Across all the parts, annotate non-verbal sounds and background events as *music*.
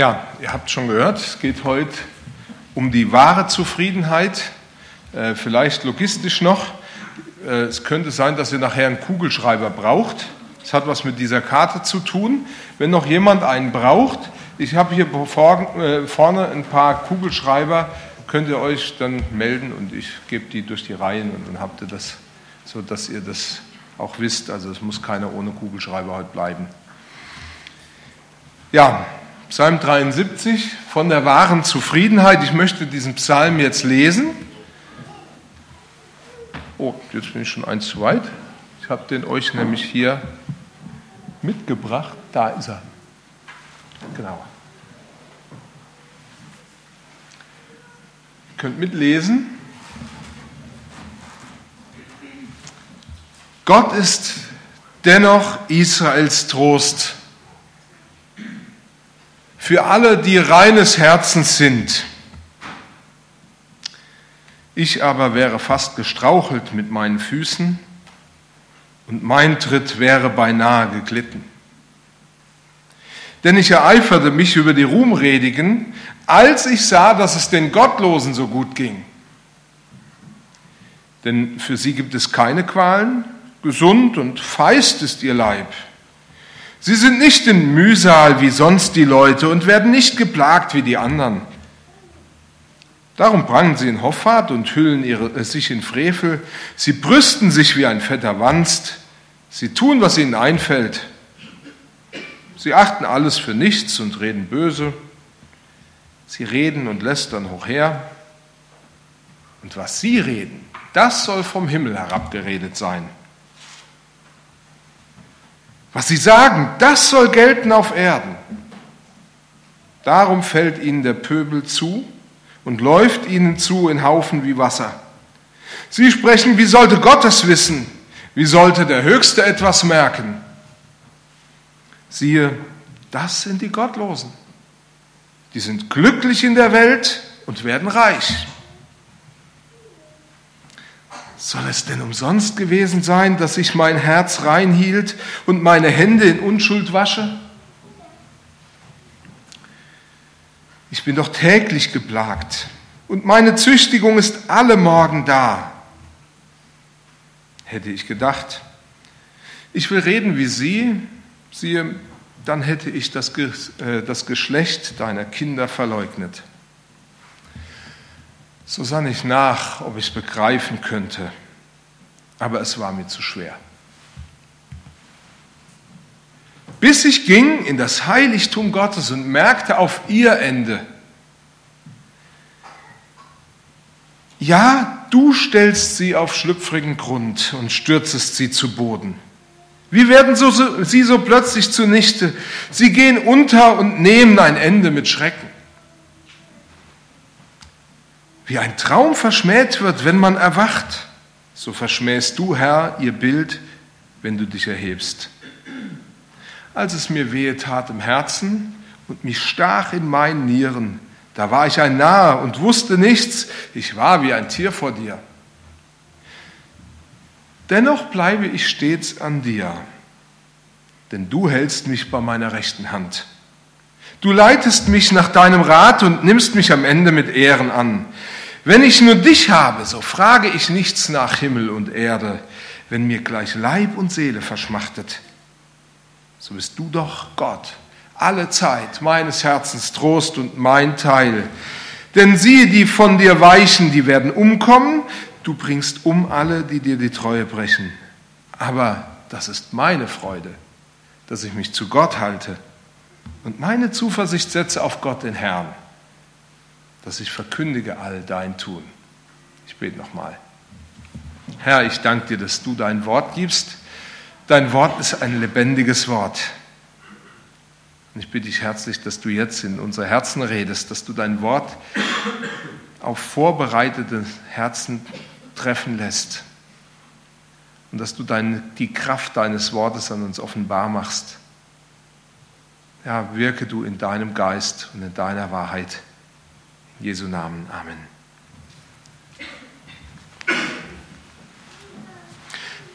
Ja, ihr habt schon gehört, es geht heute um die wahre Zufriedenheit, äh, vielleicht logistisch noch. Äh, es könnte sein, dass ihr nachher einen Kugelschreiber braucht. Das hat was mit dieser Karte zu tun. Wenn noch jemand einen braucht, ich habe hier äh, vorne ein paar Kugelschreiber, könnt ihr euch dann melden und ich gebe die durch die Reihen und dann habt ihr das, so dass ihr das auch wisst. Also es muss keiner ohne Kugelschreiber heute bleiben. Ja, Psalm 73 von der wahren Zufriedenheit. Ich möchte diesen Psalm jetzt lesen. Oh, jetzt bin ich schon eins zu weit. Ich habe den euch nämlich hier mitgebracht. Da ist er. Genau. Ihr könnt mitlesen. Gott ist dennoch Israels Trost für alle, die reines Herzens sind. Ich aber wäre fast gestrauchelt mit meinen Füßen und mein Tritt wäre beinahe geglitten. Denn ich ereiferte mich über die Ruhmredigen, als ich sah, dass es den Gottlosen so gut ging. Denn für sie gibt es keine Qualen, gesund und feist ist ihr Leib. Sie sind nicht in Mühsal wie sonst die Leute und werden nicht geplagt wie die anderen. Darum prangen sie in Hoffart und hüllen ihre, äh, sich in Frevel. Sie brüsten sich wie ein fetter Wanst. Sie tun, was ihnen einfällt. Sie achten alles für nichts und reden böse. Sie reden und lästern hochher. Und was sie reden, das soll vom Himmel herabgeredet sein. Was sie sagen, das soll gelten auf Erden. Darum fällt ihnen der Pöbel zu und läuft ihnen zu in Haufen wie Wasser. Sie sprechen, wie sollte Gott es wissen? Wie sollte der Höchste etwas merken? Siehe, das sind die Gottlosen. Die sind glücklich in der Welt und werden reich. Soll es denn umsonst gewesen sein, dass ich mein Herz reinhielt und meine Hände in Unschuld wasche? Ich bin doch täglich geplagt und meine Züchtigung ist alle Morgen da. Hätte ich gedacht, ich will reden wie Sie, siehe, dann hätte ich das, äh, das Geschlecht deiner Kinder verleugnet. So sann ich nach, ob ich es begreifen könnte, aber es war mir zu schwer. Bis ich ging in das Heiligtum Gottes und merkte auf ihr Ende, ja, du stellst sie auf schlüpfrigen Grund und stürzest sie zu Boden. Wie werden so, so, sie so plötzlich zunichte? Sie gehen unter und nehmen ein Ende mit Schrecken wie ein Traum verschmäht wird, wenn man erwacht, so verschmähst du, Herr, ihr Bild, wenn du dich erhebst. Als es mir wehe tat im Herzen und mich stach in meinen Nieren, da war ich ein Narr und wusste nichts, ich war wie ein Tier vor dir. Dennoch bleibe ich stets an dir, denn du hältst mich bei meiner rechten Hand. Du leitest mich nach deinem Rat und nimmst mich am Ende mit Ehren an. Wenn ich nur dich habe, so frage ich nichts nach Himmel und Erde, wenn mir gleich Leib und Seele verschmachtet. So bist du doch Gott, alle Zeit meines Herzens Trost und mein Teil. Denn siehe, die von dir weichen, die werden umkommen, du bringst um alle, die dir die Treue brechen. Aber das ist meine Freude, dass ich mich zu Gott halte und meine Zuversicht setze auf Gott den Herrn dass ich verkündige all dein Tun. Ich bete nochmal. Herr, ich danke dir, dass du dein Wort gibst. Dein Wort ist ein lebendiges Wort. Und ich bitte dich herzlich, dass du jetzt in unser Herzen redest, dass du dein Wort auf vorbereitete Herzen treffen lässt. Und dass du deine, die Kraft deines Wortes an uns offenbar machst. Ja, wirke du in deinem Geist und in deiner Wahrheit. Jesu Namen. Amen.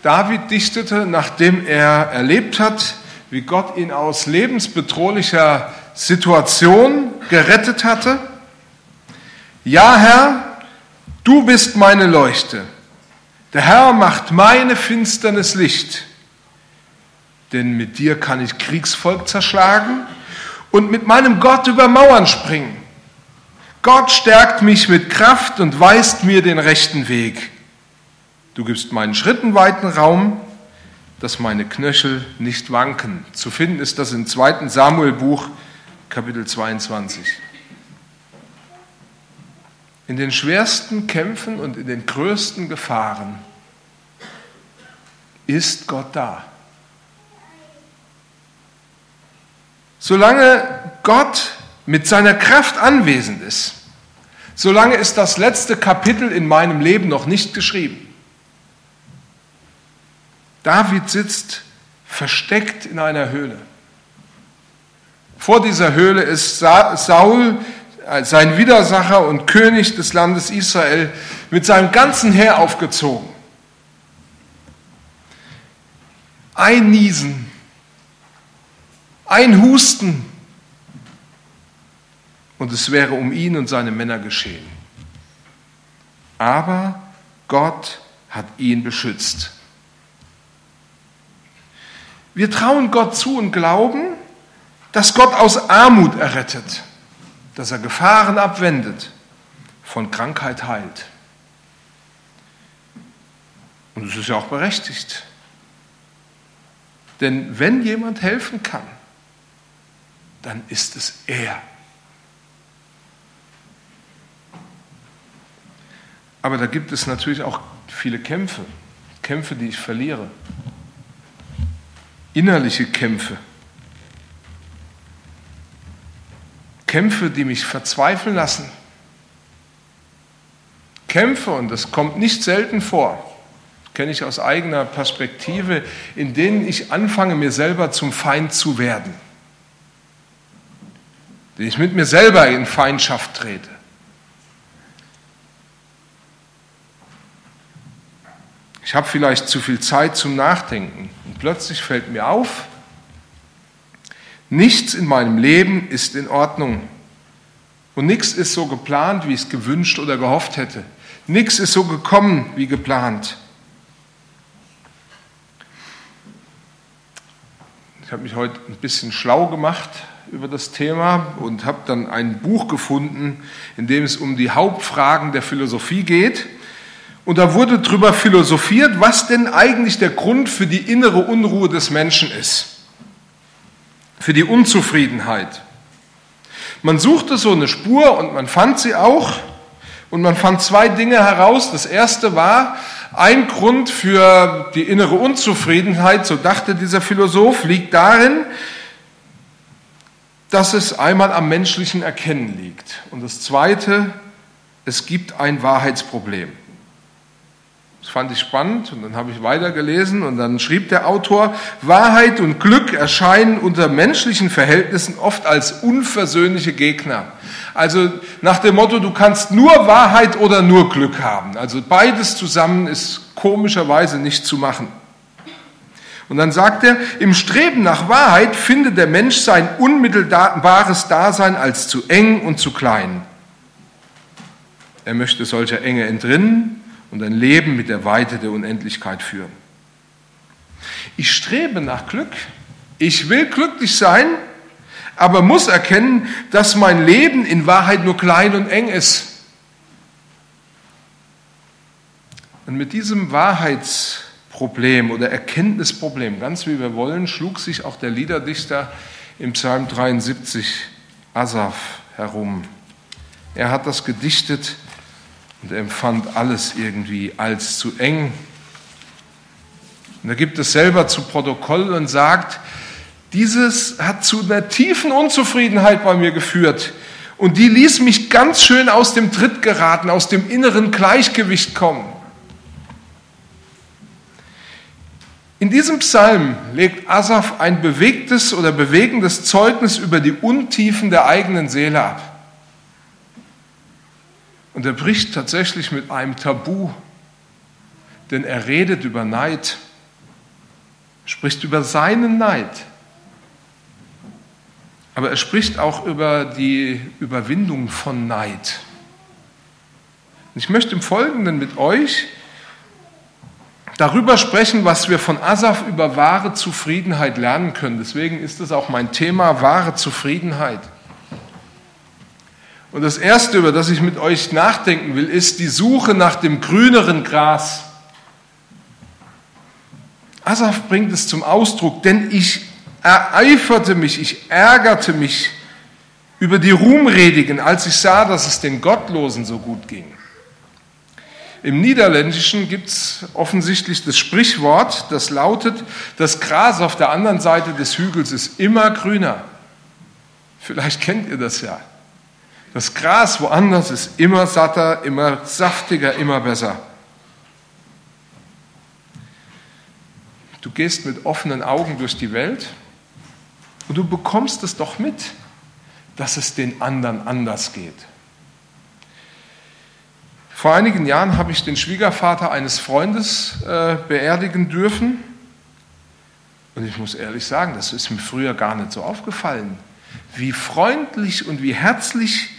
David dichtete, nachdem er erlebt hat, wie Gott ihn aus lebensbedrohlicher Situation gerettet hatte? Ja, Herr, du bist meine Leuchte. Der Herr macht meine Finsternis Licht. Denn mit dir kann ich Kriegsvolk zerschlagen und mit meinem Gott über Mauern springen. Gott stärkt mich mit Kraft und weist mir den rechten Weg. Du gibst meinen Schritten weiten Raum, dass meine Knöchel nicht wanken. Zu finden ist das im 2. Samuel Buch, Kapitel 22. In den schwersten Kämpfen und in den größten Gefahren ist Gott da. Solange Gott mit seiner Kraft anwesend ist, solange ist das letzte Kapitel in meinem Leben noch nicht geschrieben. David sitzt versteckt in einer Höhle. Vor dieser Höhle ist Saul, äh, sein Widersacher und König des Landes Israel, mit seinem ganzen Heer aufgezogen. Ein Niesen, ein Husten, und es wäre um ihn und seine Männer geschehen. Aber Gott hat ihn beschützt. Wir trauen Gott zu und glauben, dass Gott aus Armut errettet, dass er Gefahren abwendet, von Krankheit heilt. Und es ist ja auch berechtigt. Denn wenn jemand helfen kann, dann ist es er. Aber da gibt es natürlich auch viele Kämpfe, Kämpfe, die ich verliere, innerliche Kämpfe, Kämpfe, die mich verzweifeln lassen, Kämpfe, und das kommt nicht selten vor, kenne ich aus eigener Perspektive, in denen ich anfange, mir selber zum Feind zu werden, den ich mit mir selber in Feindschaft trete. Ich habe vielleicht zu viel Zeit zum Nachdenken und plötzlich fällt mir auf, nichts in meinem Leben ist in Ordnung und nichts ist so geplant, wie ich es gewünscht oder gehofft hätte. Nichts ist so gekommen wie geplant. Ich habe mich heute ein bisschen schlau gemacht über das Thema und habe dann ein Buch gefunden, in dem es um die Hauptfragen der Philosophie geht. Und da wurde darüber philosophiert, was denn eigentlich der Grund für die innere Unruhe des Menschen ist, für die Unzufriedenheit. Man suchte so eine Spur und man fand sie auch. Und man fand zwei Dinge heraus. Das erste war, ein Grund für die innere Unzufriedenheit, so dachte dieser Philosoph, liegt darin, dass es einmal am menschlichen Erkennen liegt. Und das zweite, es gibt ein Wahrheitsproblem. Das fand ich spannend und dann habe ich weitergelesen und dann schrieb der Autor, Wahrheit und Glück erscheinen unter menschlichen Verhältnissen oft als unversöhnliche Gegner. Also nach dem Motto, du kannst nur Wahrheit oder nur Glück haben. Also beides zusammen ist komischerweise nicht zu machen. Und dann sagt er, im Streben nach Wahrheit findet der Mensch sein unmittelbares Dasein als zu eng und zu klein. Er möchte solcher Enge entrinnen und ein Leben mit der Weite der Unendlichkeit führen. Ich strebe nach Glück. Ich will glücklich sein, aber muss erkennen, dass mein Leben in Wahrheit nur klein und eng ist. Und mit diesem Wahrheitsproblem oder Erkenntnisproblem, ganz wie wir wollen, schlug sich auch der Liederdichter im Psalm 73, Asaf, herum. Er hat das gedichtet und empfand alles irgendwie als zu eng. Und er gibt es selber zu Protokoll und sagt, dieses hat zu einer tiefen Unzufriedenheit bei mir geführt. Und die ließ mich ganz schön aus dem Tritt geraten, aus dem inneren Gleichgewicht kommen. In diesem Psalm legt Asaf ein bewegtes oder bewegendes Zeugnis über die Untiefen der eigenen Seele ab. Und er bricht tatsächlich mit einem Tabu, denn er redet über Neid, spricht über seinen Neid. Aber er spricht auch über die Überwindung von Neid. Ich möchte im Folgenden mit euch darüber sprechen, was wir von Asaf über wahre Zufriedenheit lernen können. Deswegen ist es auch mein Thema, wahre Zufriedenheit. Und das Erste, über das ich mit euch nachdenken will, ist die Suche nach dem grüneren Gras. Asaf bringt es zum Ausdruck, denn ich ereiferte mich, ich ärgerte mich über die Ruhmredigen, als ich sah, dass es den Gottlosen so gut ging. Im Niederländischen gibt es offensichtlich das Sprichwort, das lautet, das Gras auf der anderen Seite des Hügels ist immer grüner. Vielleicht kennt ihr das ja. Das Gras woanders ist immer satter, immer saftiger, immer besser. Du gehst mit offenen Augen durch die Welt und du bekommst es doch mit, dass es den anderen anders geht. Vor einigen Jahren habe ich den Schwiegervater eines Freundes äh, beerdigen dürfen. Und ich muss ehrlich sagen, das ist mir früher gar nicht so aufgefallen, wie freundlich und wie herzlich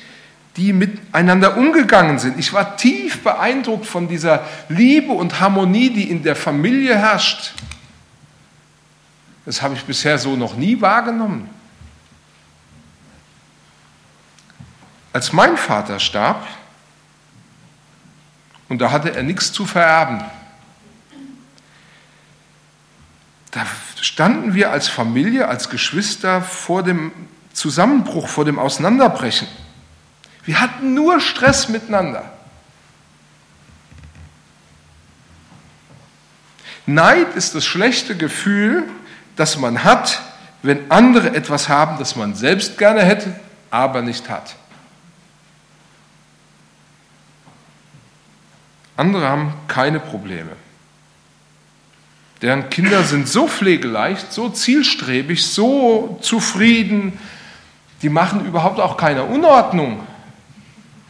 die miteinander umgegangen sind. Ich war tief beeindruckt von dieser Liebe und Harmonie, die in der Familie herrscht. Das habe ich bisher so noch nie wahrgenommen. Als mein Vater starb, und da hatte er nichts zu vererben, da standen wir als Familie, als Geschwister vor dem Zusammenbruch, vor dem Auseinanderbrechen. Wir hatten nur Stress miteinander. Neid ist das schlechte Gefühl, das man hat, wenn andere etwas haben, das man selbst gerne hätte, aber nicht hat. Andere haben keine Probleme. Deren Kinder sind so pflegeleicht, so zielstrebig, so zufrieden, die machen überhaupt auch keine Unordnung.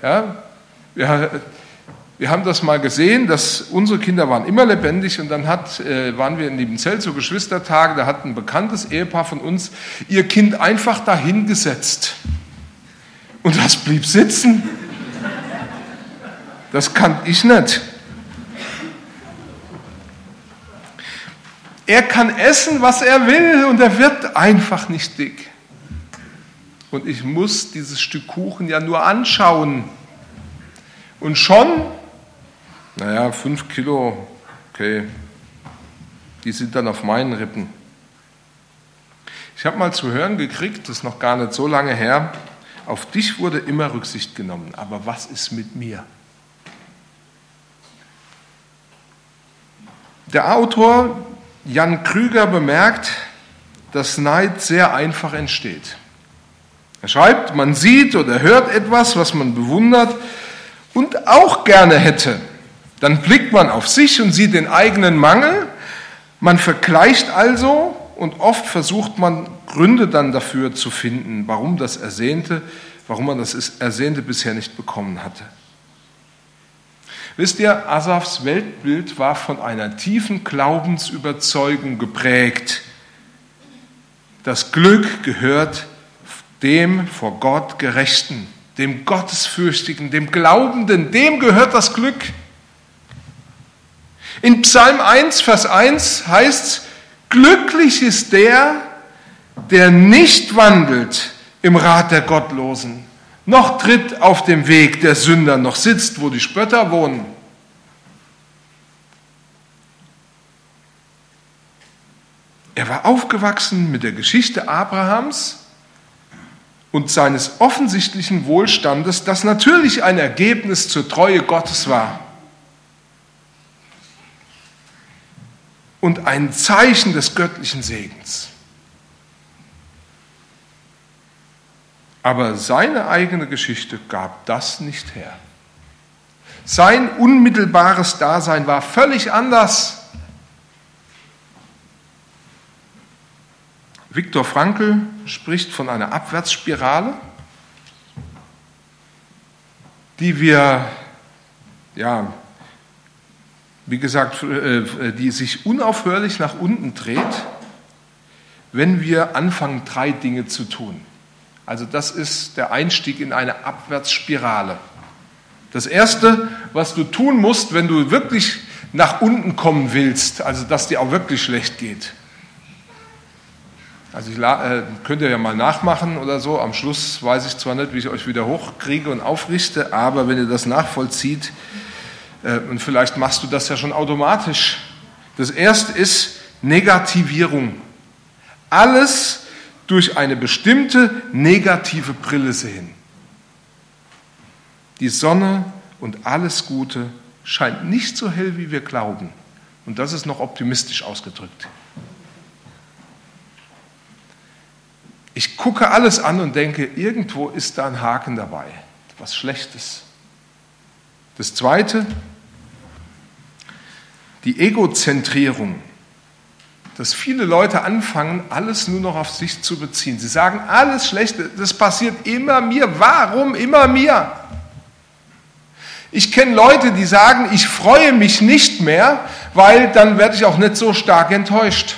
Ja, wir, wir haben das mal gesehen, dass unsere Kinder waren immer lebendig und dann hat, äh, waren wir in Liebenzell zu Geschwistertage, da hat ein bekanntes Ehepaar von uns ihr Kind einfach dahingesetzt. Und das blieb sitzen. Das kann ich nicht. Er kann essen, was er will und er wird einfach nicht dick. Und ich muss dieses Stück Kuchen ja nur anschauen. Und schon, naja, fünf Kilo, okay, die sind dann auf meinen Rippen. Ich habe mal zu hören gekriegt, das ist noch gar nicht so lange her, auf dich wurde immer Rücksicht genommen, aber was ist mit mir? Der Autor Jan Krüger bemerkt, dass Neid sehr einfach entsteht. Er schreibt, man sieht oder hört etwas, was man bewundert und auch gerne hätte. Dann blickt man auf sich und sieht den eigenen Mangel. Man vergleicht also und oft versucht man Gründe dann dafür zu finden, warum das Ersehnte, warum man das Ersehnte bisher nicht bekommen hatte. Wisst ihr, Asafs Weltbild war von einer tiefen Glaubensüberzeugung geprägt. Das Glück gehört dem vor Gott Gerechten, dem Gottesfürchtigen, dem Glaubenden, dem gehört das Glück. In Psalm 1, Vers 1 heißt es, glücklich ist der, der nicht wandelt im Rat der Gottlosen, noch tritt auf dem Weg der Sünder, noch sitzt, wo die Spötter wohnen. Er war aufgewachsen mit der Geschichte Abrahams und seines offensichtlichen Wohlstandes, das natürlich ein Ergebnis zur Treue Gottes war. Und ein Zeichen des göttlichen Segens. Aber seine eigene Geschichte gab das nicht her. Sein unmittelbares Dasein war völlig anders. Viktor Frankl spricht von einer Abwärtsspirale, die wir, ja, wie gesagt, äh, die sich unaufhörlich nach unten dreht, wenn wir anfangen, drei Dinge zu tun. Also das ist der Einstieg in eine Abwärtsspirale. Das Erste, was du tun musst, wenn du wirklich nach unten kommen willst, also dass dir auch wirklich schlecht geht. Also ich äh, könnt ihr ja mal nachmachen oder so. Am Schluss weiß ich zwar nicht, wie ich euch wieder hochkriege und aufrichte, aber wenn ihr das nachvollzieht, äh, und vielleicht machst du das ja schon automatisch. Das Erste ist Negativierung. Alles durch eine bestimmte negative Brille sehen. Die Sonne und alles Gute scheint nicht so hell, wie wir glauben. Und das ist noch optimistisch ausgedrückt. Ich gucke alles an und denke, irgendwo ist da ein Haken dabei, was Schlechtes. Das Zweite, die Egozentrierung, dass viele Leute anfangen, alles nur noch auf sich zu beziehen. Sie sagen, alles Schlechte, das passiert immer mir. Warum immer mir? Ich kenne Leute, die sagen, ich freue mich nicht mehr, weil dann werde ich auch nicht so stark enttäuscht.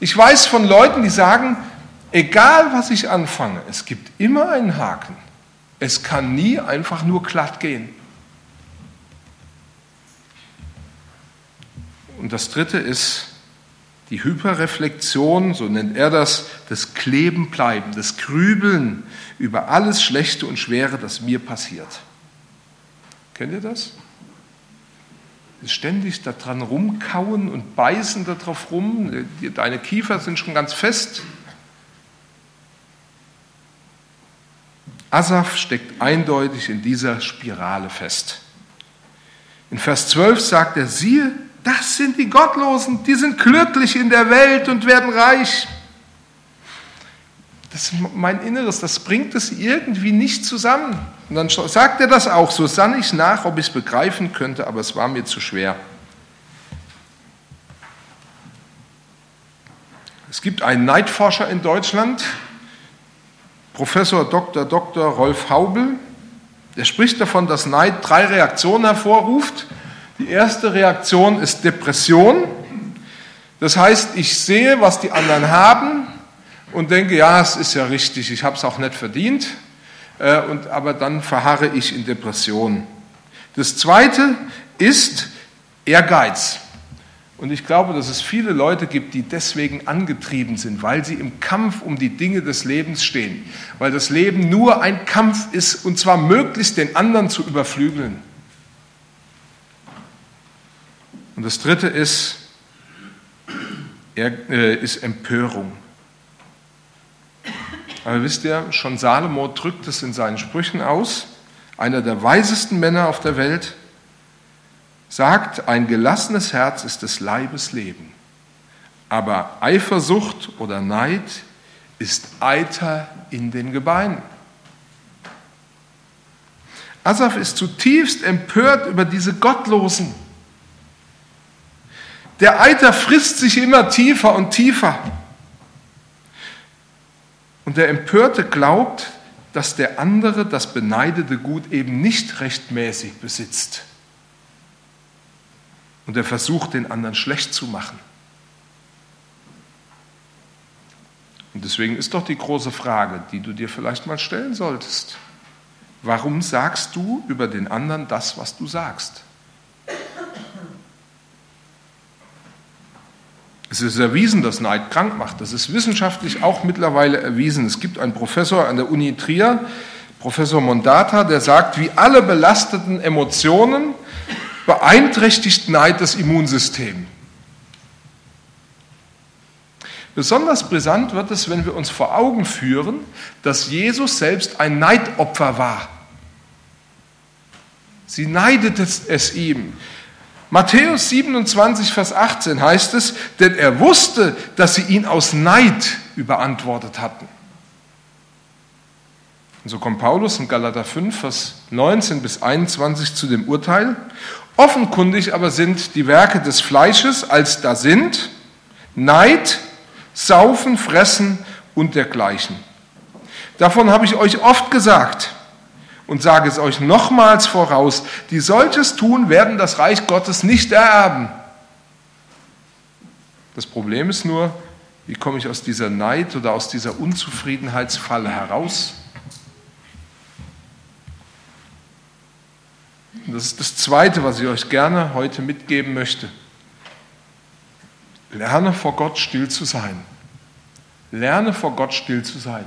Ich weiß von Leuten, die sagen, egal was ich anfange, es gibt immer einen Haken. Es kann nie einfach nur glatt gehen. Und das dritte ist die Hyperreflexion, so nennt er das, das Klebenbleiben, das Grübeln über alles Schlechte und Schwere, das mir passiert. Kennt ihr das? Ständig daran rumkauen und beißen darauf rum. Deine Kiefer sind schon ganz fest. Asaf steckt eindeutig in dieser Spirale fest. In Vers 12 sagt er, siehe, das sind die Gottlosen, die sind glücklich in der Welt und werden reich. Das ist mein Inneres, das bringt es irgendwie nicht zusammen. Und dann sagt er das auch, so sann ich nach, ob ich es begreifen könnte, aber es war mir zu schwer. Es gibt einen Neidforscher in Deutschland, Professor Dr. Dr. Rolf Haubel, der spricht davon, dass Neid drei Reaktionen hervorruft. Die erste Reaktion ist Depression. Das heißt, ich sehe, was die anderen haben und denke, ja, es ist ja richtig, ich habe es auch nicht verdient, äh, und, aber dann verharre ich in Depression. Das zweite ist Ehrgeiz. Und ich glaube, dass es viele Leute gibt, die deswegen angetrieben sind, weil sie im Kampf um die Dinge des Lebens stehen. Weil das Leben nur ein Kampf ist, und zwar möglichst den anderen zu überflügeln. Und das dritte ist, äh, ist Empörung. Aber wisst ihr, schon Salomo drückt es in seinen Sprüchen aus. Einer der weisesten Männer auf der Welt sagt, ein gelassenes Herz ist des Leibes Leben. Aber Eifersucht oder Neid ist Eiter in den Gebeinen. Asaf ist zutiefst empört über diese Gottlosen. Der Eiter frisst sich immer tiefer und tiefer. Und der Empörte glaubt, dass der andere das beneidete Gut eben nicht rechtmäßig besitzt. Und er versucht, den anderen schlecht zu machen. Und deswegen ist doch die große Frage, die du dir vielleicht mal stellen solltest. Warum sagst du über den anderen das, was du sagst? Es ist erwiesen, dass Neid krank macht. Das ist wissenschaftlich auch mittlerweile erwiesen. Es gibt einen Professor an der Uni Trier, Professor Mondata, der sagt, wie alle belasteten Emotionen beeinträchtigt Neid das Immunsystem. Besonders brisant wird es, wenn wir uns vor Augen führen, dass Jesus selbst ein Neidopfer war. Sie neidet es ihm. Matthäus 27, Vers 18 heißt es, denn er wusste, dass sie ihn aus Neid überantwortet hatten. Und so kommt Paulus in Galater 5, Vers 19 bis 21 zu dem Urteil. Offenkundig aber sind die Werke des Fleisches, als da sind Neid, Saufen, Fressen und dergleichen. Davon habe ich euch oft gesagt und sage es euch nochmals voraus, die solches tun, werden das Reich Gottes nicht ererben. Das Problem ist nur, Wie komme ich aus dieser Neid oder aus dieser Unzufriedenheitsfalle heraus? Und das ist das Zweite, was ich euch gerne heute mitgeben möchte. Lerne vor Gott still zu sein. Lerne vor Gott still zu sein.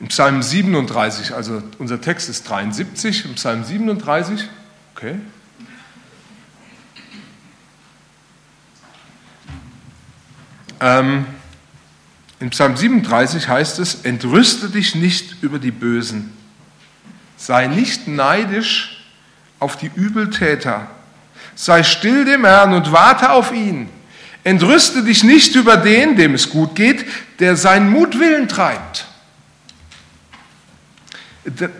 Im Psalm 37, also unser Text ist 73, im Psalm 37, okay. Ähm, in Psalm 37 heißt es, entrüste dich nicht über die Bösen, sei nicht neidisch auf die Übeltäter, sei still dem Herrn und warte auf ihn. Entrüste dich nicht über den, dem es gut geht, der seinen Mutwillen treibt.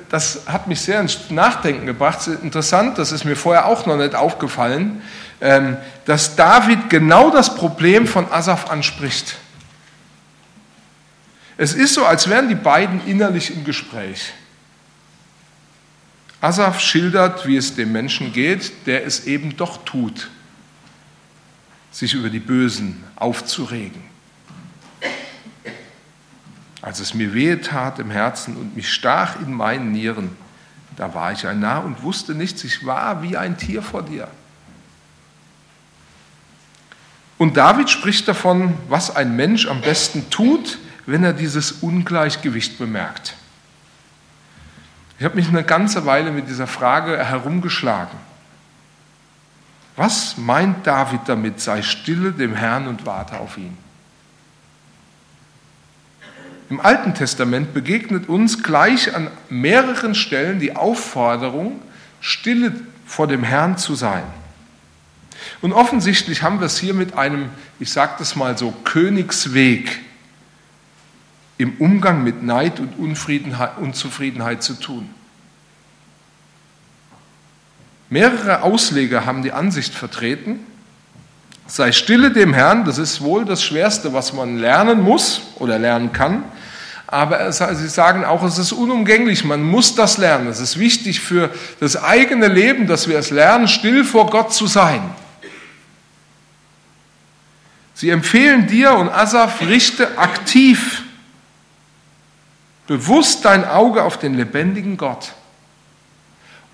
Das hat mich sehr ins Nachdenken gebracht. Interessant, das ist mir vorher auch noch nicht aufgefallen, ähm, dass David genau das Problem von Asaf anspricht. Es ist so, als wären die beiden innerlich im Gespräch. Asaf schildert, wie es dem Menschen geht, der es eben doch tut, sich über die Bösen aufzuregen als es mir wehe tat im Herzen und mich stach in meinen Nieren, da war ich ein Narr und wusste nichts, ich war wie ein Tier vor dir. Und David spricht davon, was ein Mensch am besten tut, wenn er dieses Ungleichgewicht bemerkt. Ich habe mich eine ganze Weile mit dieser Frage herumgeschlagen. Was meint David damit, sei stille dem Herrn und warte auf ihn? Im Alten Testament begegnet uns gleich an mehreren Stellen die Aufforderung, stille vor dem Herrn zu sein. Und offensichtlich haben wir es hier mit einem, ich sage das mal so, Königsweg im Umgang mit Neid und Unzufriedenheit zu tun. Mehrere Ausleger haben die Ansicht vertreten, sei stille dem Herrn, das ist wohl das Schwerste, was man lernen muss oder lernen kann, aber sie sagen auch, es ist unumgänglich, man muss das lernen. Es ist wichtig für das eigene Leben, dass wir es lernen, still vor Gott zu sein. Sie empfehlen dir und Asaf, richte aktiv, bewusst dein Auge auf den lebendigen Gott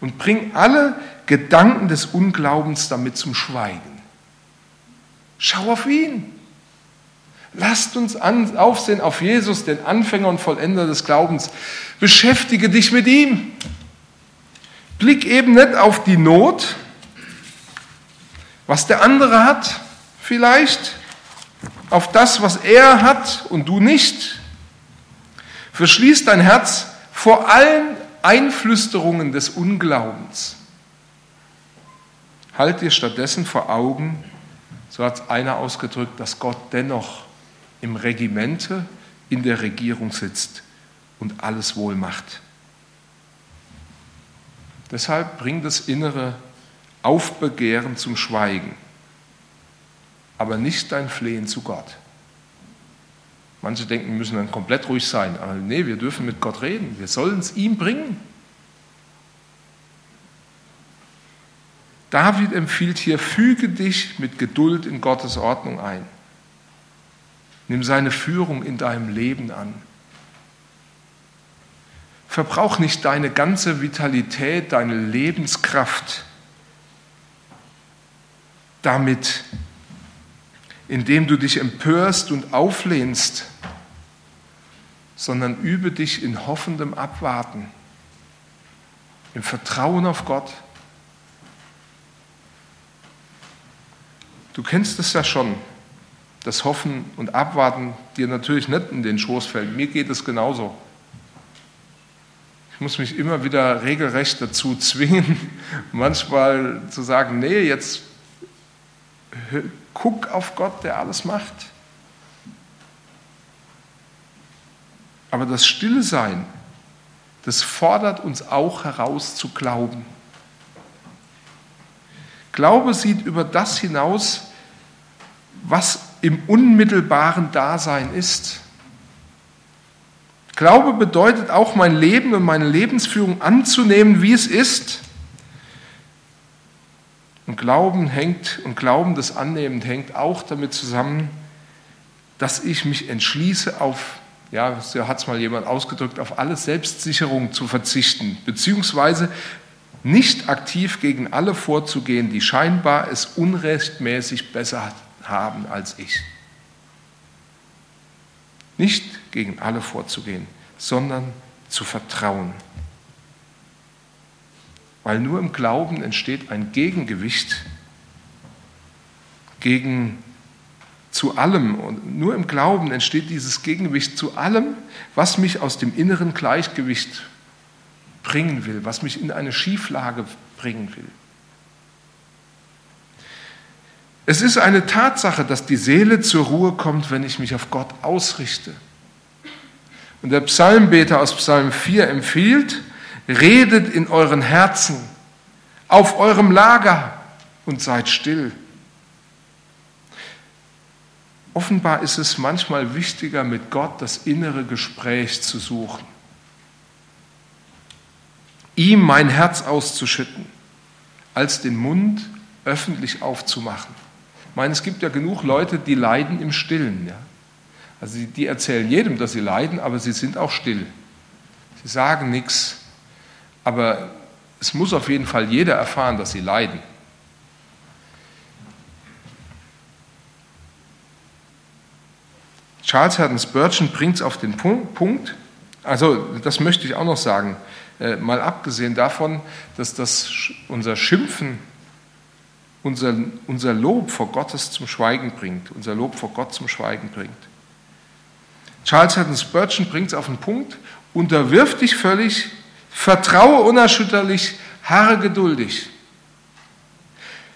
und bring alle Gedanken des Unglaubens damit zum Schweigen. Schau auf ihn. Lasst uns an, aufsehen auf Jesus, den Anfänger und Vollender des Glaubens. Beschäftige dich mit ihm. Blick eben nicht auf die Not, was der andere hat, vielleicht, auf das, was er hat und du nicht. Verschließ dein Herz vor allen Einflüsterungen des Unglaubens. Halt dir stattdessen vor Augen, so hat es einer ausgedrückt, dass Gott dennoch im Regimente in der Regierung sitzt und alles wohl macht. Deshalb bringt das innere Aufbegehren zum Schweigen, aber nicht dein Flehen zu Gott. Manche denken, wir müssen dann komplett ruhig sein. Aber nee, wir dürfen mit Gott reden. Wir sollen es ihm bringen. David empfiehlt hier, füge dich mit Geduld in Gottes Ordnung ein. Nimm seine Führung in deinem Leben an. Verbrauch nicht deine ganze Vitalität, deine Lebenskraft damit, indem du dich empörst und auflehnst, sondern übe dich in hoffendem Abwarten, im Vertrauen auf Gott. Du kennst es ja schon, das Hoffen und Abwarten dir natürlich nicht in den Schoß fällt. Mir geht es genauso. Ich muss mich immer wieder regelrecht dazu zwingen, *laughs* manchmal zu sagen, nee, jetzt guck auf Gott, der alles macht. Aber das Stille Sein, das fordert uns auch heraus zu glauben. Glaube sieht über das hinaus, was im unmittelbaren Dasein ist. Glaube bedeutet auch, mein Leben und meine Lebensführung anzunehmen, wie es ist. Und Glauben hängt und Glauben des Annehmend hängt auch damit zusammen, dass ich mich entschließe, auf, ja, so hat es mal jemand ausgedrückt, auf alle Selbstsicherung zu verzichten, beziehungsweise nicht aktiv gegen alle vorzugehen, die scheinbar es unrechtmäßig besser haben als ich. Nicht gegen alle vorzugehen, sondern zu vertrauen. Weil nur im Glauben entsteht ein Gegengewicht gegen zu allem. Und nur im Glauben entsteht dieses Gegengewicht zu allem, was mich aus dem inneren Gleichgewicht bringen will, was mich in eine Schieflage bringen will. Es ist eine Tatsache, dass die Seele zur Ruhe kommt, wenn ich mich auf Gott ausrichte. Und der Psalmbeter aus Psalm 4 empfiehlt, redet in euren Herzen, auf eurem Lager und seid still. Offenbar ist es manchmal wichtiger, mit Gott das innere Gespräch zu suchen, ihm mein Herz auszuschütten, als den Mund öffentlich aufzumachen. Ich meine, es gibt ja genug Leute, die leiden im Stillen. Ja? Also die erzählen jedem, dass sie leiden, aber sie sind auch still. Sie sagen nichts, aber es muss auf jeden Fall jeder erfahren, dass sie leiden. Charles Haddon Spurgeon bringt es auf den Punkt, also das möchte ich auch noch sagen, äh, mal abgesehen davon, dass das unser Schimpfen, unser, unser Lob vor Gottes zum Schweigen bringt, unser Lob vor Gott zum Schweigen bringt. Charles Haddon Spurgeon bringt es auf den Punkt, unterwirf dich völlig, vertraue unerschütterlich, harre geduldig.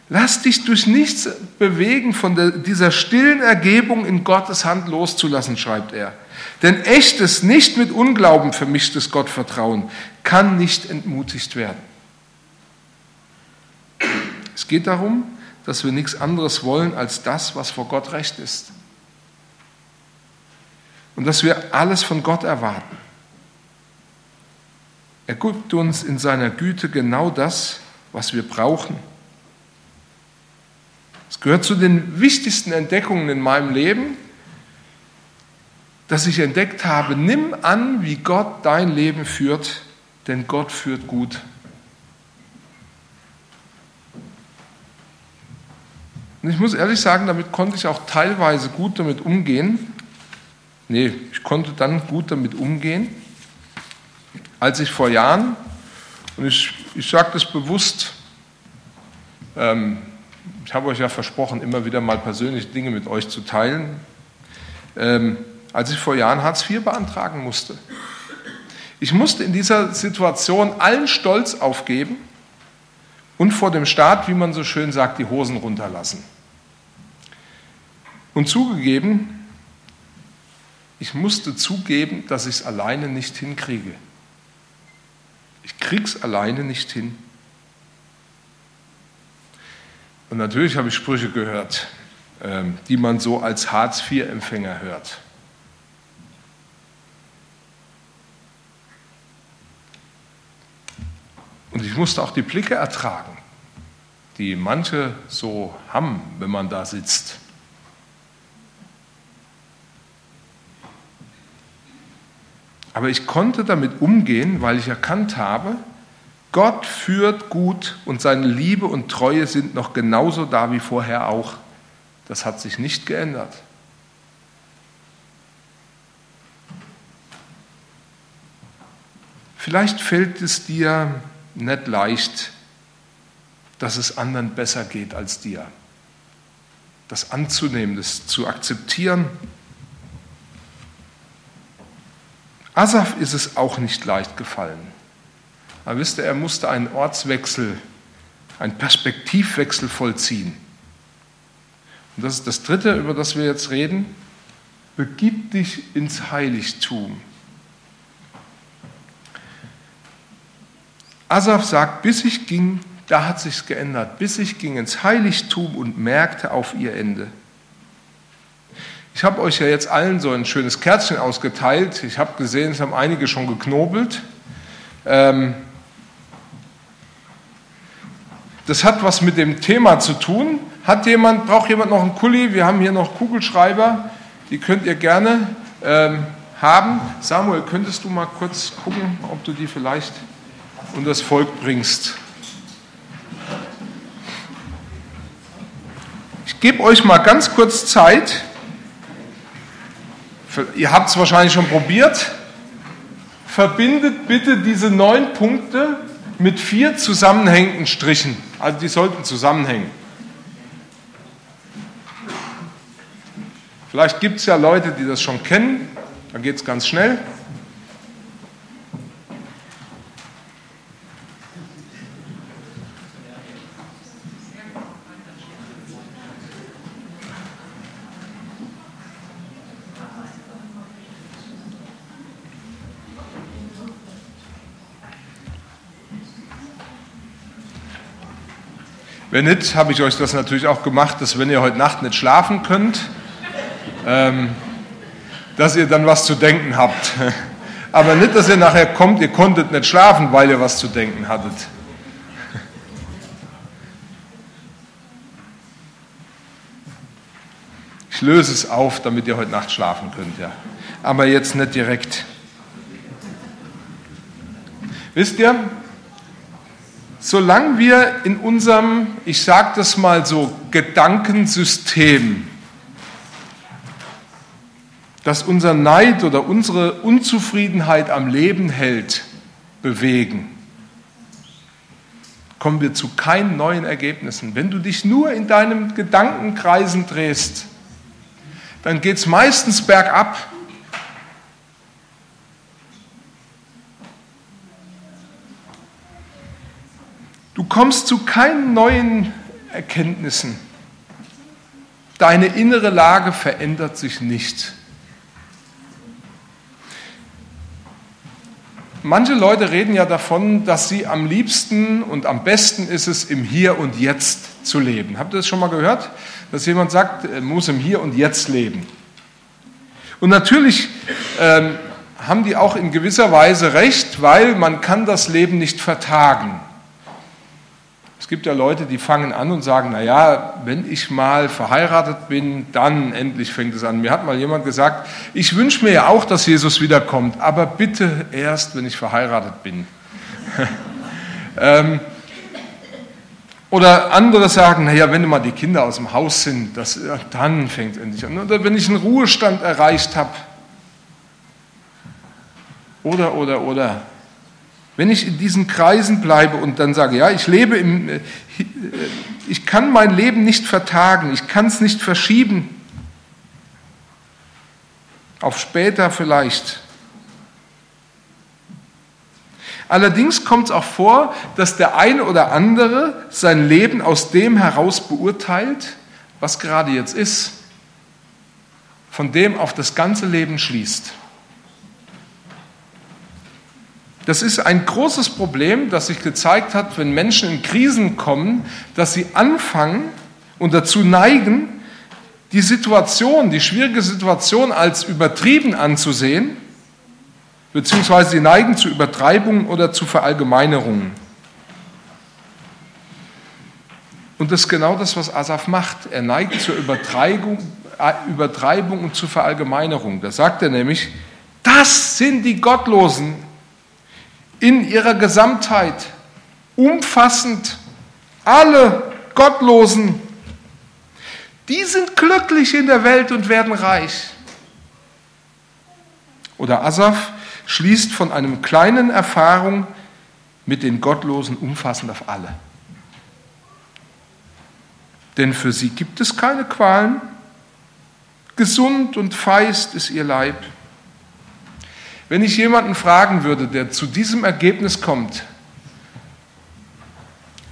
Lass dich durch nichts bewegen, von der, dieser stillen Ergebung in Gottes Hand loszulassen, schreibt er. Denn echtes, nicht mit Unglauben vermischtes Gottvertrauen kann nicht entmutigt werden. Es geht darum, dass wir nichts anderes wollen als das, was vor Gott recht ist und dass wir alles von Gott erwarten. Er gibt uns in seiner Güte genau das, was wir brauchen. Es gehört zu den wichtigsten Entdeckungen in meinem Leben, dass ich entdeckt habe, nimm an, wie Gott dein Leben führt, denn Gott führt gut. Und ich muss ehrlich sagen, damit konnte ich auch teilweise gut damit umgehen, Nee, ich konnte dann gut damit umgehen, als ich vor Jahren, und ich, ich sage das bewusst, ähm, ich habe euch ja versprochen, immer wieder mal persönliche Dinge mit euch zu teilen, ähm, als ich vor Jahren Hartz IV beantragen musste. Ich musste in dieser Situation allen Stolz aufgeben und vor dem Staat, wie man so schön sagt, die Hosen runterlassen. Und zugegeben, ich musste zugeben, dass ich es alleine nicht hinkriege. Ich krieg's alleine nicht hin. Und natürlich habe ich Sprüche gehört, ähm, die man so als Hartz-IV-Empfänger hört. Und ich musste auch die Blicke ertragen, die manche so haben, wenn man da sitzt. Aber ich konnte damit umgehen, weil ich erkannt habe, Gott führt gut und seine Liebe und Treue sind noch genauso da wie vorher auch. Das hat sich nicht geändert. Vielleicht fällt es dir nicht leicht, dass es anderen besser geht als dir. Das anzunehmen, das zu akzeptieren. Asaf ist es auch nicht leicht gefallen. Aber wisst ihr, er musste einen Ortswechsel, einen Perspektivwechsel vollziehen. Und das ist das Dritte, über das wir jetzt reden. Begib dich ins Heiligtum. Asaf sagt, bis ich ging, da hat sich's geändert, bis ich ging ins Heiligtum und merkte auf ihr Ende. Ich habe euch ja jetzt allen so ein schönes Kerzchen ausgeteilt. Ich habe gesehen, es haben einige schon geknobelt. Ähm Das hat was mit dem Thema zu tun. Hat jemand, braucht jemand noch einen Kuli? Wir haben hier noch Kugelschreiber, die könnt ihr gerne ähm, haben. Samuel, könntest du mal kurz gucken, ob du die vielleicht unter das Volk bringst? Gebe euch mal ganz kurz Zeit. Ihr habt es wahrscheinlich schon probiert. Verbindet bitte diese neun Punkte mit vier zusammenhängenden Strichen. Also die sollten zusammenhängen. Vielleicht gibt es ja Leute, die das schon kennen. Dann geht es ganz schnell. Wenn nicht, habe ich euch das natürlich auch gemacht, dass wenn ihr heute Nacht nicht schlafen könnt, ähm, dass ihr dann was zu denken habt. *laughs* Aber nicht, dass ihr nachher kommt, ihr konntet nicht schlafen, weil ihr was zu denken hattet. *laughs* Ich löse es auf, damit ihr heute Nacht schlafen könnt, ja. Aber jetzt nicht direkt. Wisst ihr, solange wir in unserem, ich sage das mal so, Gedankensystem, das unser Neid oder unsere Unzufriedenheit am Leben hält, bewegen, kommen wir zu keinen neuen Ergebnissen. Wenn du dich nur in deinem Gedankenkreisen drehst, dann geht es meistens bergab. Du kommst zu keinen neuen Erkenntnissen. Deine innere Lage verändert sich nicht. Manche Leute reden ja davon, dass sie am liebsten und am besten ist es, im Hier und Jetzt zu leben. Habt ihr das schon mal gehört? Dass jemand sagt, er muss im Hier und Jetzt leben. Und natürlich ähm, haben die auch in gewisser Weise recht, weil man kann das Leben nicht vertagen gibt ja Leute, die fangen an und sagen, naja, wenn ich mal verheiratet bin, dann endlich fängt es an. Mir hat mal jemand gesagt, ich wünsche mir ja auch, dass Jesus wiederkommt, aber bitte erst, wenn ich verheiratet bin. *laughs* ähm, oder andere sagen, naja, wenn mal die Kinder aus dem Haus sind, das, dann fängt es endlich an. Oder wenn ich einen Ruhestand erreicht habe. Oder, oder, oder. Wenn ich in diesen Kreisen bleibe und dann sage, ja, ich lebe im, äh, ich kann mein Leben nicht vertagen, ich kann es nicht verschieben, auf später vielleicht. Allerdings kommt es auch vor, dass der eine oder andere sein Leben aus dem heraus beurteilt, was gerade jetzt ist, von dem auf das ganze Leben schließt. Das ist ein großes Problem, das sich gezeigt hat, wenn Menschen in Krisen kommen, dass sie anfangen und dazu neigen, die Situation, die schwierige Situation als übertrieben anzusehen, beziehungsweise sie neigen zu Übertreibungen oder zu Verallgemeinerungen. Und das ist genau das, was Asaf macht. Er neigt zur Übertreibung, äh, Übertreibung und zur Verallgemeinerung. Da sagt er nämlich, das sind die Gottlosen, in ihrer Gesamtheit, umfassend, alle Gottlosen, die sind glücklich in der Welt und werden reich. Oder Asaf schließt von einem kleinen Erfahrung mit den Gottlosen umfassend auf alle. Denn für sie gibt es keine Qualen, gesund und feist ist ihr Leib. Wenn ich jemanden fragen würde, der zu diesem Ergebnis kommt,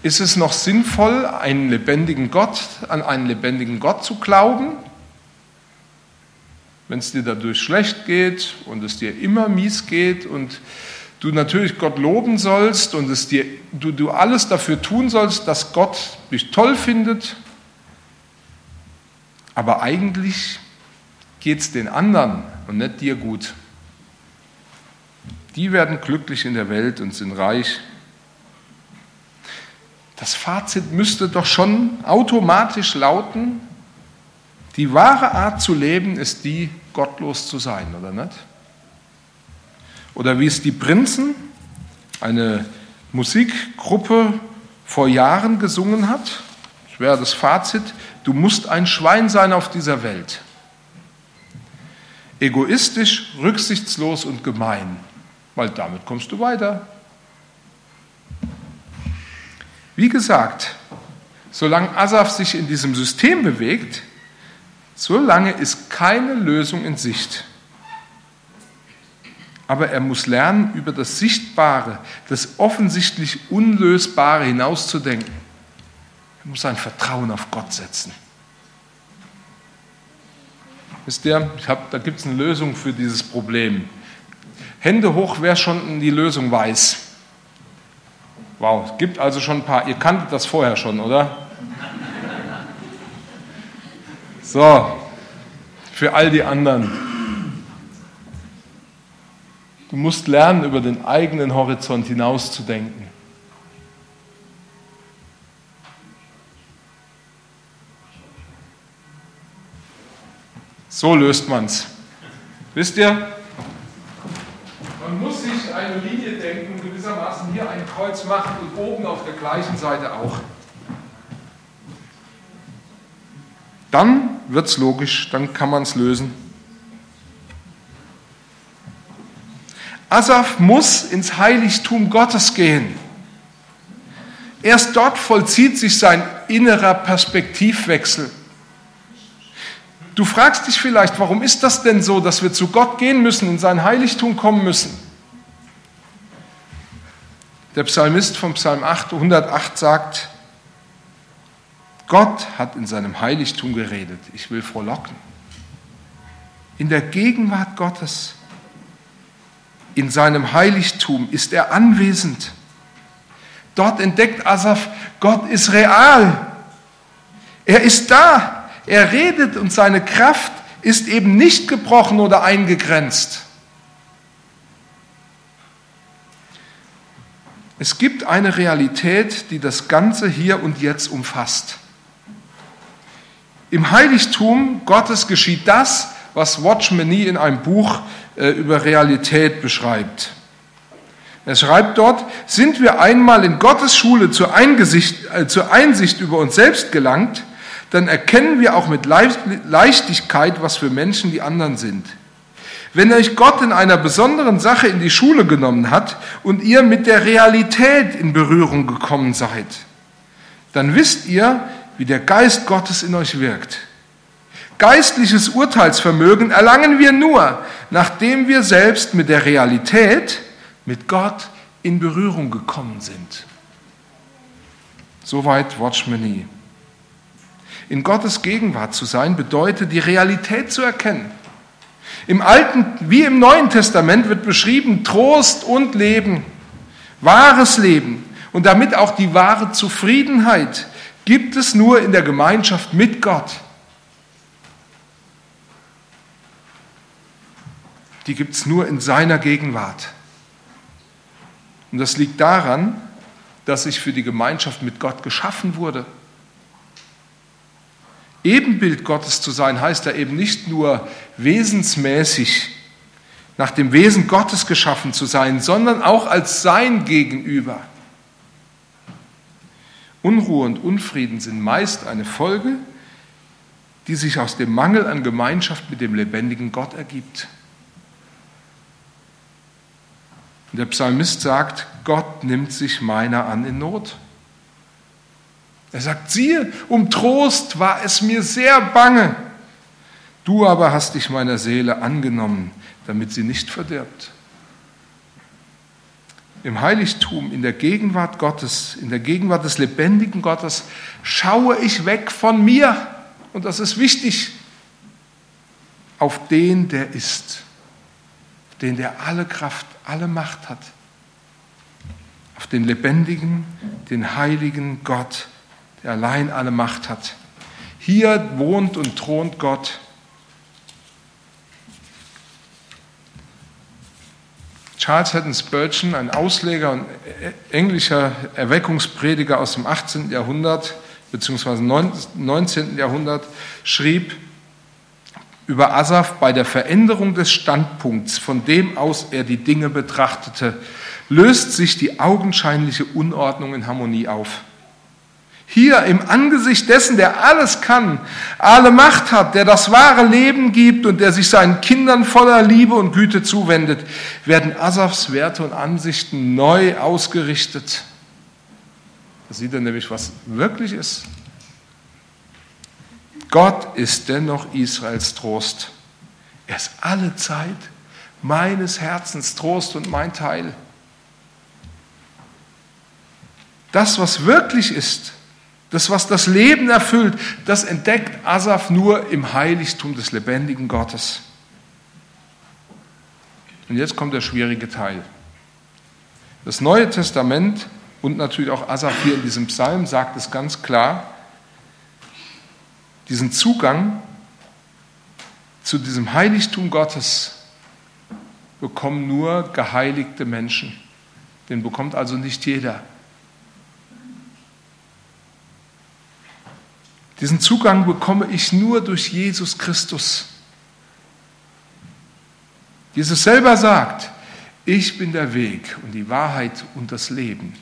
ist es noch sinnvoll, einen lebendigen Gott, an einen lebendigen Gott zu glauben? Wenn es dir dadurch schlecht geht und es dir immer mies geht und du natürlich Gott loben sollst und es dir, du, du alles dafür tun sollst, dass Gott dich toll findet, aber eigentlich geht es den anderen und nicht dir gut. Die werden glücklich in der Welt und sind reich. Das Fazit müsste doch schon automatisch lauten, die wahre Art zu leben ist die, gottlos zu sein, oder nicht? Oder wie es die Prinzen, eine Musikgruppe vor Jahren gesungen hat, das wäre das Fazit, du musst ein Schwein sein auf dieser Welt. Egoistisch, rücksichtslos und gemein, weil damit kommst du weiter. Wie gesagt, solange Asaf sich in diesem System bewegt, solange ist keine Lösung in Sicht. Aber er muss lernen, über das Sichtbare, das offensichtlich Unlösbare hinauszudenken. Er muss sein Vertrauen auf Gott setzen. Wisst ihr, hab, da gibt es eine Lösung für dieses Problem. Hände hoch, wer schon die Lösung weiß. Wow, es gibt also schon ein paar. Ihr kanntet das vorher schon, oder? So, für all die anderen. Du musst lernen, über den eigenen Horizont hinauszudenken. So löst man es. Wisst ihr, man muss sich eine Linie denken, gewissermaßen hier ein Kreuz machen und oben auf der gleichen Seite auch. Dann wird es logisch, dann kann man es lösen. Asaf muss ins Heiligtum Gottes gehen. Erst dort vollzieht sich sein innerer Perspektivwechsel. Du fragst dich vielleicht, warum ist das denn so, dass wir zu Gott gehen müssen, in sein Heiligtum kommen müssen? Der Psalmist vom Psalm 108 sagt, Gott hat in seinem Heiligtum geredet. Ich will frohlocken. In der Gegenwart Gottes, in seinem Heiligtum ist er anwesend. Dort entdeckt Asaf, Gott ist real. Er ist da. Er redet und seine Kraft ist eben nicht gebrochen oder eingegrenzt. Es gibt eine Realität, die das Ganze hier und jetzt umfasst. Im Heiligtum Gottes geschieht das, was Watchman Nee in einem Buch äh, über Realität beschreibt. Er schreibt dort, sind wir einmal in Gottes Schule zur, äh, zur Einsicht über uns selbst gelangt, dann erkennen wir auch mit Leichtigkeit, was für Menschen die anderen sind. Wenn euch Gott in einer besonderen Sache in die Schule genommen hat und ihr mit der Realität in Berührung gekommen seid, dann wisst ihr, wie der Geist Gottes in euch wirkt. Geistliches Urteilsvermögen erlangen wir nur, nachdem wir selbst mit der Realität, mit Gott in Berührung gekommen sind. Soweit Watchman Nee. In Gottes Gegenwart zu sein bedeutet, die Realität zu erkennen. Im Alten wie im Neuen Testament wird beschrieben Trost und Leben, wahres Leben und damit auch die wahre Zufriedenheit gibt es nur in der Gemeinschaft mit Gott. Die gibt es nur in seiner Gegenwart. Und das liegt daran, dass ich für die Gemeinschaft mit Gott geschaffen wurde. Ebenbild Gottes zu sein, heißt ja eben nicht nur wesensmäßig nach dem Wesen Gottes geschaffen zu sein, sondern auch als sein Gegenüber. Unruhe und Unfrieden sind meist eine Folge, die sich aus dem Mangel an Gemeinschaft mit dem lebendigen Gott ergibt. Und der Psalmist sagt, Gott nimmt sich meiner an in Not. Er sagt, siehe, um Trost war es mir sehr bange. Du aber hast dich meiner Seele angenommen, damit sie nicht verdirbt. Im Heiligtum, in der Gegenwart Gottes, in der Gegenwart des lebendigen Gottes, schaue ich weg von mir, und das ist wichtig, auf den, der ist, auf den, der alle Kraft, alle Macht hat, auf den lebendigen, den heiligen Gott, der allein alle Macht hat. Hier wohnt und thront Gott. Charles Haddon Spurgeon, ein Ausleger und englischer Erweckungsprediger aus dem 18. Jahrhundert bzw. 19. Jahrhundert, schrieb über Asaf bei der Veränderung des Standpunkts, von dem aus er die Dinge betrachtete, löst sich die augenscheinliche Unordnung in Harmonie auf. Hier im Angesicht dessen, der alles kann, alle Macht hat, der das wahre Leben gibt und der sich seinen Kindern voller Liebe und Güte zuwendet, werden Asafs Werte und Ansichten neu ausgerichtet. Da sieht er nämlich, was wirklich ist. Gott ist dennoch Israels Trost. Er ist alle Zeit meines Herzens Trost und mein Teil. Das, was wirklich ist, das, was das Leben erfüllt, das entdeckt Asaf nur im Heiligtum des lebendigen Gottes. Und jetzt kommt der schwierige Teil. Das Neue Testament und natürlich auch Asaf hier in diesem Psalm sagt es ganz klar, diesen Zugang zu diesem Heiligtum Gottes bekommen nur geheiligte Menschen. Den bekommt also nicht jeder. Diesen Zugang bekomme ich nur durch Jesus Christus. Jesus selber sagt, ich bin der Weg und die Wahrheit und das Leben.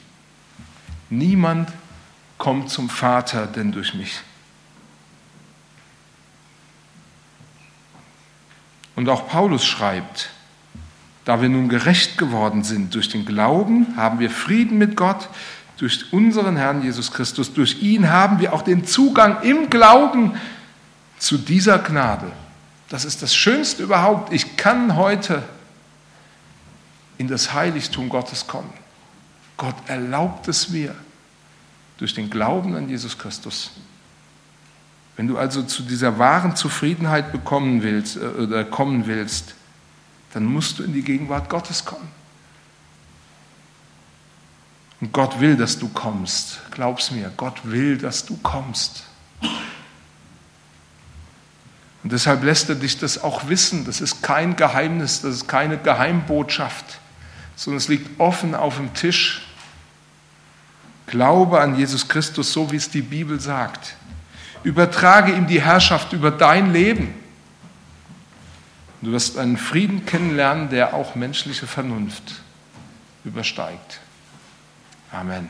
Niemand kommt zum Vater denn durch mich. Und auch Paulus schreibt, da wir nun gerecht geworden sind durch den Glauben, haben wir Frieden mit Gott durch unseren Herrn Jesus Christus. Durch ihn haben wir auch den Zugang im Glauben zu dieser Gnade. Das ist das Schönste überhaupt. Ich kann heute in das Heiligtum Gottes kommen. Gott erlaubt es mir durch den Glauben an Jesus Christus. Wenn du also zu dieser wahren Zufriedenheit bekommen willst, äh, oder kommen willst, dann musst du in die Gegenwart Gottes kommen. Und Gott will, dass du kommst. Glaub's mir, Gott will, dass du kommst. Und deshalb lässt er dich das auch wissen. Das ist kein Geheimnis, das ist keine Geheimbotschaft, sondern es liegt offen auf dem Tisch. Glaube an Jesus Christus, so wie es die Bibel sagt. Übertrage ihm die Herrschaft über dein Leben. Du wirst einen Frieden kennenlernen, der auch menschliche Vernunft übersteigt. Amen.